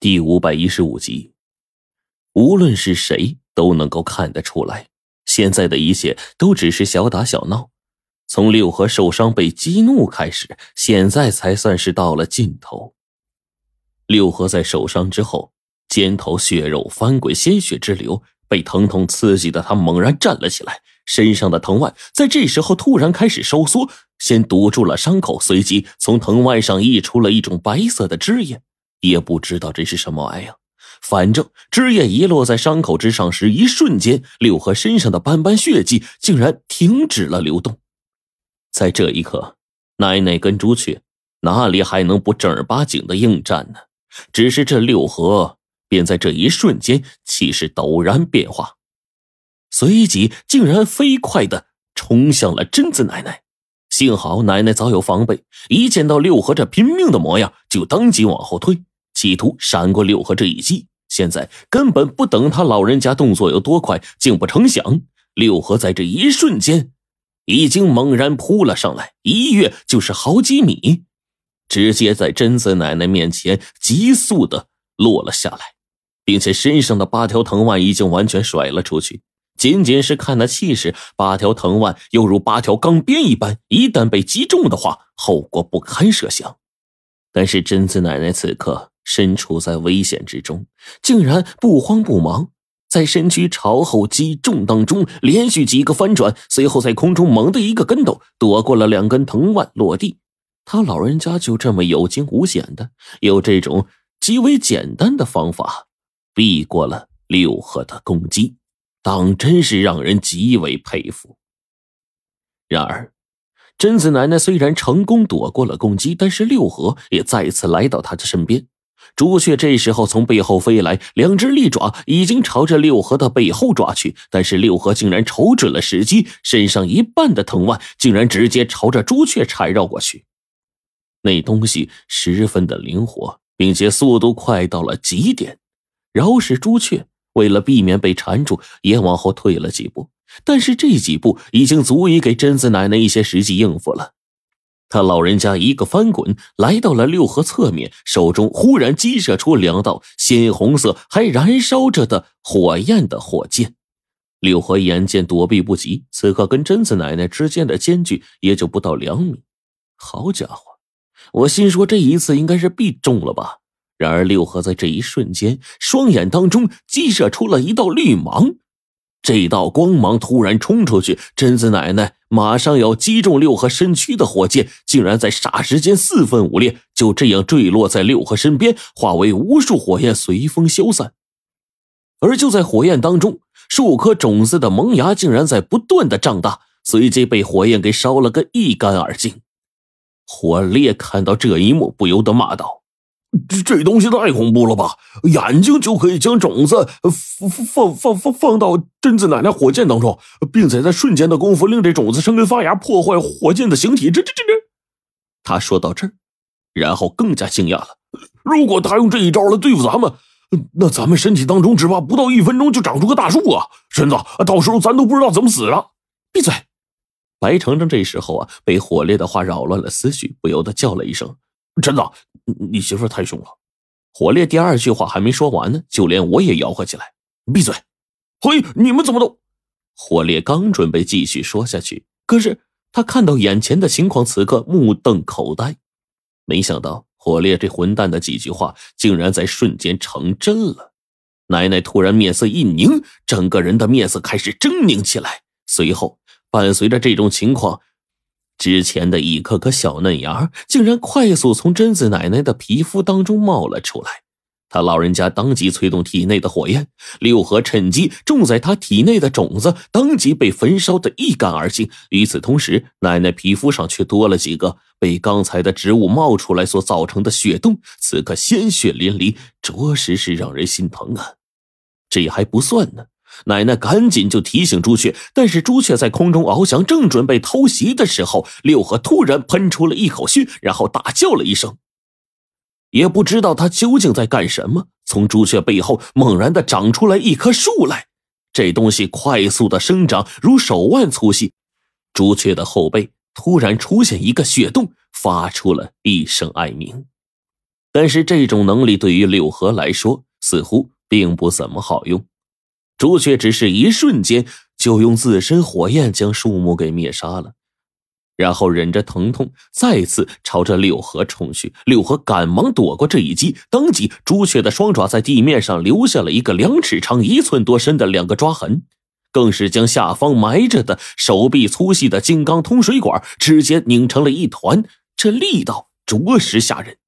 第五百一十五集，无论是谁都能够看得出来，现在的一切都只是小打小闹。从六合受伤被激怒开始，现在才算是到了尽头。六合在受伤之后，肩头血肉翻滚，鲜血直流，被疼痛刺激的他猛然站了起来，身上的藤蔓在这时候突然开始收缩，先堵住了伤口，随即从藤蔓上溢出了一种白色的汁液。也不知道这是什么玩意儿，反正枝叶一落在伤口之上时，一瞬间，六合身上的斑斑血迹竟然停止了流动。在这一刻，奶奶跟朱雀哪里还能不正儿八经的应战呢？只是这六合便在这一瞬间气势陡然变化，随即竟然飞快的冲向了贞子奶奶。幸好奶奶早有防备，一见到六合这拼命的模样，就当即往后退。企图闪过六合这一击，现在根本不等他老人家动作有多快，竟不成想，六合在这一瞬间，已经猛然扑了上来，一跃就是好几米，直接在贞子奶奶面前急速的落了下来，并且身上的八条藤蔓已经完全甩了出去。仅仅是看那气势，八条藤蔓犹如八条钢鞭一般，一旦被击中的话，后果不堪设想。但是贞子奶奶此刻。身处在危险之中，竟然不慌不忙，在身躯朝后击中当中，连续几个翻转，随后在空中猛地一个跟斗，躲过了两根藤蔓落地。他老人家就这么有惊无险的，用这种极为简单的方法避过了六合的攻击，当真是让人极为佩服。然而，贞子奶奶虽然成功躲过了攻击，但是六合也再次来到她的身边。朱雀这时候从背后飞来，两只利爪已经朝着六合的背后抓去，但是六合竟然瞅准了时机，身上一半的藤蔓竟然直接朝着朱雀缠绕过去。那东西十分的灵活，并且速度快到了极点。饶是朱雀为了避免被缠住，也往后退了几步，但是这几步已经足以给贞子奶奶一些时机应付了。他老人家一个翻滚，来到了六合侧面，手中忽然激射出两道鲜红色还燃烧着的火焰的火箭。六合眼见躲避不及，此刻跟贞子奶奶之间的间距也就不到两米。好家伙，我心说这一次应该是必中了吧。然而六合在这一瞬间，双眼当中激射出了一道绿芒。这道光芒突然冲出去，贞子奶奶马上要击中六合身躯的火箭，竟然在霎时间四分五裂，就这样坠落在六合身边，化为无数火焰随风消散。而就在火焰当中，数颗种子的萌芽竟然在不断的长大，随即被火焰给烧了个一干二净。火烈看到这一幕，不由得骂道。这这东西太恐怖了吧！眼睛就可以将种子放放放放放到贞子奶奶火箭当中，并且在瞬间的功夫令这种子生根发芽，破坏火箭的形体。这这这这！他说到这儿，然后更加惊讶了。如果他用这一招来对付咱们，那咱们身体当中只怕不到一分钟就长出个大树啊！婶子，到时候咱都不知道怎么死了。闭嘴！白程程这时候啊，被火烈的话扰乱了思绪，不由得叫了一声：“陈子。”你媳妇太凶了，火烈第二句话还没说完呢，就连我也吆喝起来：“闭嘴！”嘿，你们怎么都……火烈刚准备继续说下去，可是他看到眼前的情况，此刻目瞪口呆。没想到火烈这混蛋的几句话，竟然在瞬间成真了。奶奶突然面色一凝，整个人的面色开始狰狞起来，随后伴随着这种情况。之前的一颗颗小嫩芽，竟然快速从贞子奶奶的皮肤当中冒了出来。他老人家当即催动体内的火焰，六合趁机种在他体内的种子当即被焚烧的一干二净。与此同时，奶奶皮肤上却多了几个被刚才的植物冒出来所造成的血洞，此刻鲜血淋漓，着实是让人心疼啊！这还不算呢。奶奶赶紧就提醒朱雀，但是朱雀在空中翱翔，正准备偷袭的时候，六合突然喷出了一口血，然后大叫了一声。也不知道他究竟在干什么，从朱雀背后猛然的长出来一棵树来，这东西快速的生长，如手腕粗细。朱雀的后背突然出现一个血洞，发出了一声哀鸣。但是这种能力对于六合来说似乎并不怎么好用。朱雀只是一瞬间就用自身火焰将树木给灭杀了，然后忍着疼痛再次朝着柳河冲去。柳河赶忙躲过这一击，当即朱雀的双爪在地面上留下了一个两尺长、一寸多深的两个抓痕，更是将下方埋着的手臂粗细的金刚通水管直接拧成了一团，这力道着实吓人。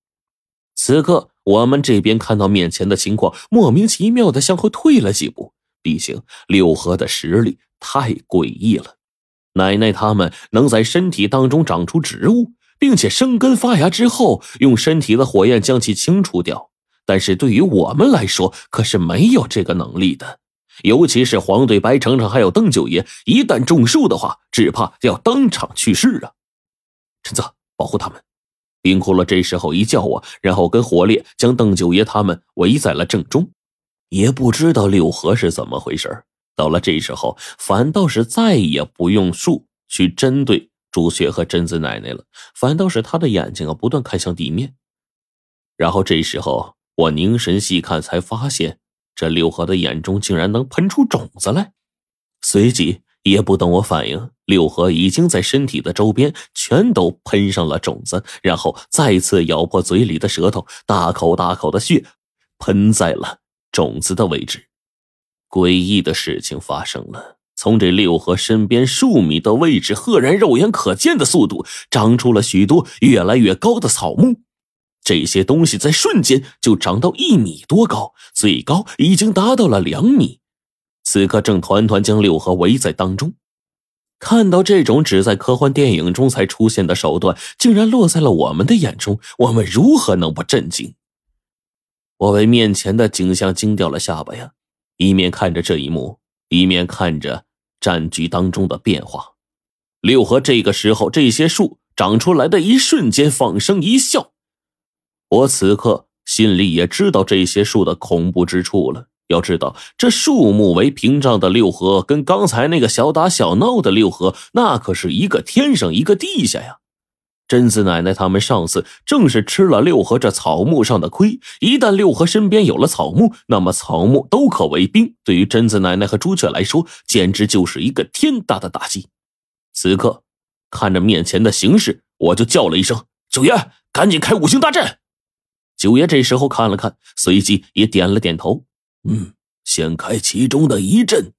此刻我们这边看到面前的情况，莫名其妙的向后退了几步。毕竟六合的实力太诡异了，奶奶他们能在身体当中长出植物，并且生根发芽之后，用身体的火焰将其清除掉。但是对于我们来说，可是没有这个能力的。尤其是黄队、白程程还有邓九爷，一旦中树的话，只怕要当场去世啊！陈泽，保护他们。冰骷髅这时候一叫我，然后跟火烈将邓九爷他们围在了正中。也不知道六合是怎么回事到了这时候，反倒是再也不用术去针对朱雀和贞子奶奶了，反倒是他的眼睛啊不断看向地面。然后这时候我凝神细看，才发现这六合的眼中竟然能喷出种子来。随即也不等我反应，六合已经在身体的周边全都喷上了种子，然后再次咬破嘴里的舌头，大口大口的血喷在了。种子的位置，诡异的事情发生了。从这六合身边数米的位置，赫然肉眼可见的速度，长出了许多越来越高的草木。这些东西在瞬间就长到一米多高，最高已经达到了两米。此刻正团团将六合围在当中。看到这种只在科幻电影中才出现的手段，竟然落在了我们的眼中，我们如何能不震惊？我为面前的景象惊掉了下巴呀！一面看着这一幕，一面看着战局当中的变化。六合这个时候，这些树长出来的一瞬间，放声一笑。我此刻心里也知道这些树的恐怖之处了。要知道，这树木为屏障的六合，跟刚才那个小打小闹的六合，那可是一个天上一个地下呀！贞子奶奶他们上次正是吃了六合这草木上的亏，一旦六合身边有了草木，那么草木都可为兵。对于贞子奶奶和朱雀来说，简直就是一个天大的打击。此刻看着面前的形势，我就叫了一声：“九爷，赶紧开五行大阵！”九爷这时候看了看，随即也点了点头：“嗯，先开其中的一阵。”